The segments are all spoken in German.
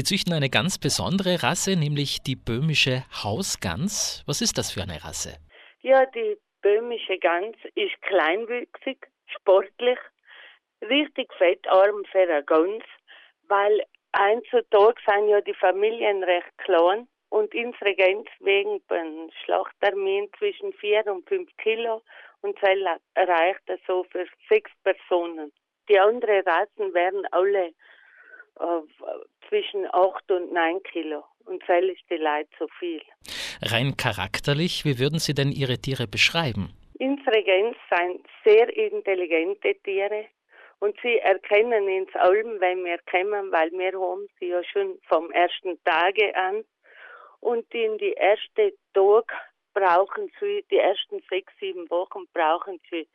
Sie züchten eine ganz besondere Rasse, nämlich die böhmische Hausgans. Was ist das für eine Rasse? Ja, die böhmische Gans ist kleinwüchsig, sportlich, richtig fettarm für eine Gans, weil heutzutage sind ja die Familien recht klein und unsere Gans wegen beim Schlachttermin zwischen vier und fünf Kilo und Zell reicht das so für sechs Personen. Die anderen Rassen werden alle äh, zwischen acht und neun Kilo. Und ist die Leid so viel. Rein charakterlich, wie würden Sie denn Ihre Tiere beschreiben? Gänse sind sehr intelligente Tiere. Und sie erkennen uns allem, wenn wir kommen, weil wir haben sie ja schon vom ersten Tage an. Und in die ersten Tag brauchen sie, die ersten sechs, sieben Wochen brauchen sie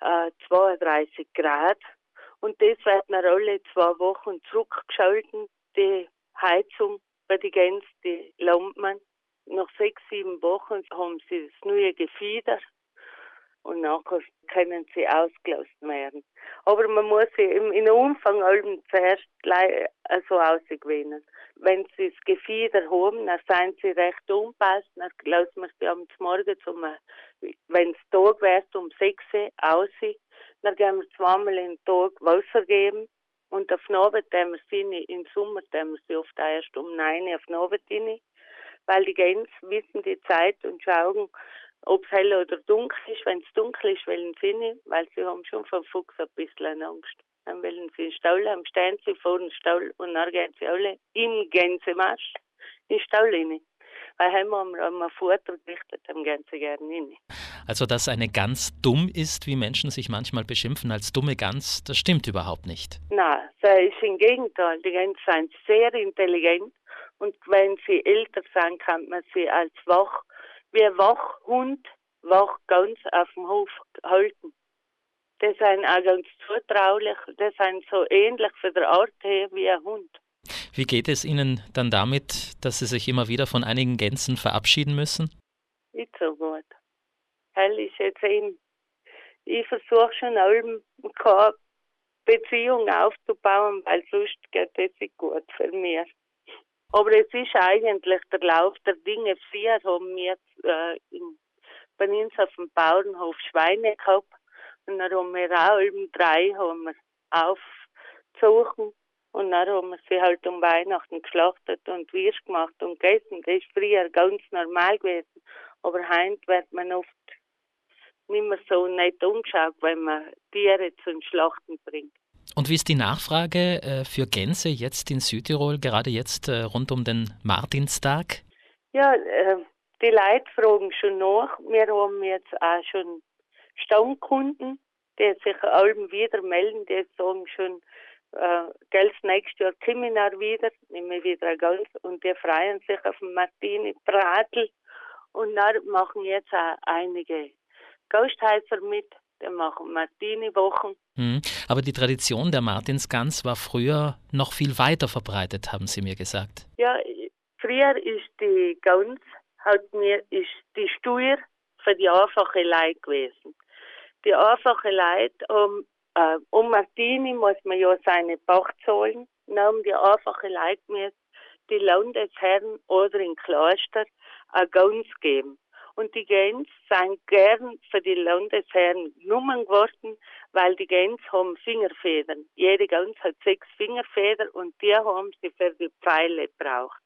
äh, 32 Grad. Und das wird nach alle zwei Wochen zurückgeschalten, die Heizung bei den Gänsen, die Lampen. Nach sechs, sieben Wochen haben sie das neue Gefieder und nachher können sie ausgelassen werden. Aber man muss sie im, in Umfang allem zuerst so ausgewöhnen. Wenn sie das Gefieder haben, dann sind sie recht unpassend, dann lassen wir sie am Morgen zum, wenn es Tag wird, um sechs aus, dann geben wir zweimal den Tag Wasser geben und auf Abend tun wir im Sommer wir sie oft erst um neun auf Abend rein, weil die Gänse wissen die Zeit und schauen, ob es hell oder dunkel ist. Wenn es dunkel ist, wollen sie nicht, weil sie haben schon vom Fuchs ein bisschen Angst. Dann wollen sie in den Stall, dann stehen sie vor dem Stall und dann gehen sie alle im Gänsemarsch in den Stall rein. Weil haben wir einmal Futter gerichtet, dann gehen sie gerne rein. Also, dass eine Gans dumm ist, wie Menschen sich manchmal beschimpfen als dumme Gans, das stimmt überhaupt nicht. Nein, das ist im Gegenteil. Die Gänse sind sehr intelligent und wenn sie älter sind, kann man sie als wach wie ein Wachhund wach ganz auf dem Hof halten. Das sind auch ganz zutraulich, das sind so ähnlich von der Art her wie ein Hund. Wie geht es Ihnen dann damit, dass Sie sich immer wieder von einigen Gänsen verabschieden müssen? Nicht so gut. Hell ist jetzt eben, ich versuche schon allem keine Beziehung aufzubauen, weil sonst geht das nicht gut für mich. Aber es ist eigentlich der Lauf der Dinge. Früher haben wir äh, in, bei uns auf dem Bauernhof Schweine gehabt und dann haben wir auch um drei haben wir aufgezogen und dann haben wir sie halt um Weihnachten geschlachtet und Wirsch gemacht und gegessen. Das ist früher ganz normal gewesen. Aber heute wird man oft nicht mehr so nett umgeschaut, wenn man Tiere zum Schlachten bringt. Und wie ist die Nachfrage äh, für Gänse jetzt in Südtirol, gerade jetzt äh, rund um den Martinstag? Ja, äh, die Leute fragen schon nach. Wir haben jetzt auch schon Stammkunden, die sich allem wieder melden, die sagen schon, äh, Geld nächstes Jahr kommen auch wieder, nehmen wir wieder ein Geld und die freuen sich auf den Martini Bratel und dann machen jetzt auch einige Gasthäuser mit, die machen Martini-Wochen. Mhm. Aber die Tradition der Martinsgans war früher noch viel weiter verbreitet, haben Sie mir gesagt. Ja, früher ist die Gans, hat mir, ist die Steuer für die einfache Leute gewesen. Die einfache Leute, um, äh, um Martini muss man ja seine Pacht zahlen. Dann haben die einfache Leute mir die Landesherren oder in Kloster eine Gans geben. Und die Gens sind gern für die Landesherren genommen geworden, weil die Gens haben Fingerfedern. Jede Gans hat sechs Fingerfedern und die haben sie für die Pfeile gebraucht.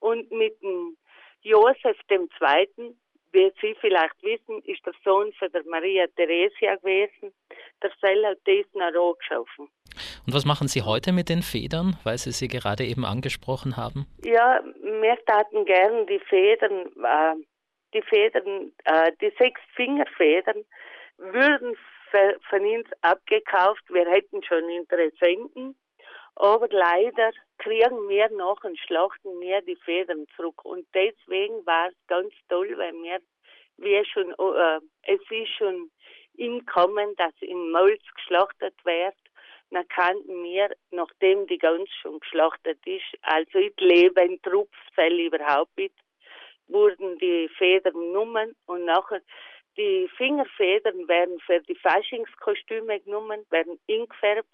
Und mit dem Josef II., wie Sie vielleicht wissen, ist der Sohn von der Maria Theresia gewesen. Der Sell hat diesen auch geschaffen. Und was machen Sie heute mit den Federn, weil Sie sie gerade eben angesprochen haben? Ja, wir taten gern die Federn äh, die Federn, äh, die sechs Fingerfedern würden von uns abgekauft. Wir hätten schon Interessenten, aber leider kriegen wir nach und schlachten mehr die Federn zurück. Und deswegen war es ganz toll, weil wir, wir schon, äh, es ist schon im Kommen, dass in Molz geschlachtet wird. Dann kannten wir, nachdem die Gans schon geschlachtet ist, also ich lebe in Trupfzell überhaupt nicht, wurden die Federn genommen und nachher die Fingerfedern werden für die Faschingskostüme genommen, werden ingefärbt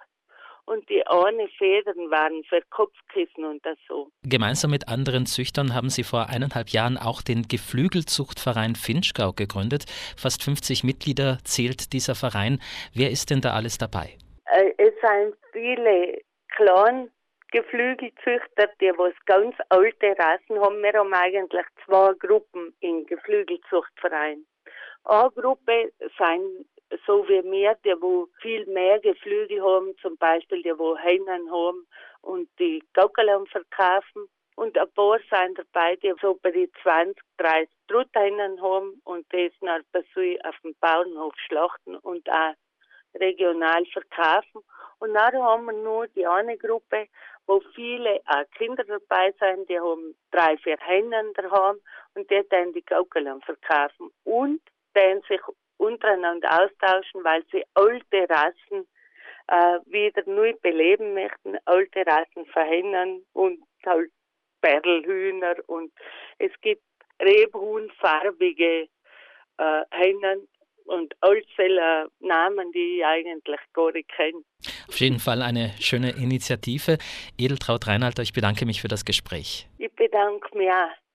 und die eine Federn waren für Kopfkissen und das so. Gemeinsam mit anderen Züchtern haben Sie vor eineinhalb Jahren auch den Geflügelzuchtverein Finchgau gegründet. Fast 50 Mitglieder zählt dieser Verein. Wer ist denn da alles dabei? Äh, es sind viele kleine Geflügelzüchter, die was ganz alte Rassen haben. Wir haben eigentlich zwei Gruppen im Geflügelzuchtverein. Eine Gruppe sind so wie wir, die wo viel mehr Geflügel haben, zum Beispiel die wo Hennen haben und die Gaukelern verkaufen. Und ein paar sind dabei, die so bei die 20, 30 Truthennen haben und das nach Besuch auf dem Bauernhof schlachten und auch regional verkaufen. Und dann haben wir nur die eine Gruppe, wo viele auch Kinder dabei sind, die haben drei, vier Hennen daheim und die dann die Gaukelern verkaufen. Und die sich untereinander austauschen, weil sie alte Rassen äh, wieder neu beleben möchten, alte Rassen verhindern und halt Perlhühner und es gibt rebhuhnfarbige äh, Hennen und all Namen, die ich eigentlich gar nicht kenne. Auf jeden Fall eine schöne Initiative. Edeltraut Reinhalter, ich bedanke mich für das Gespräch. Ich bedanke mich auch.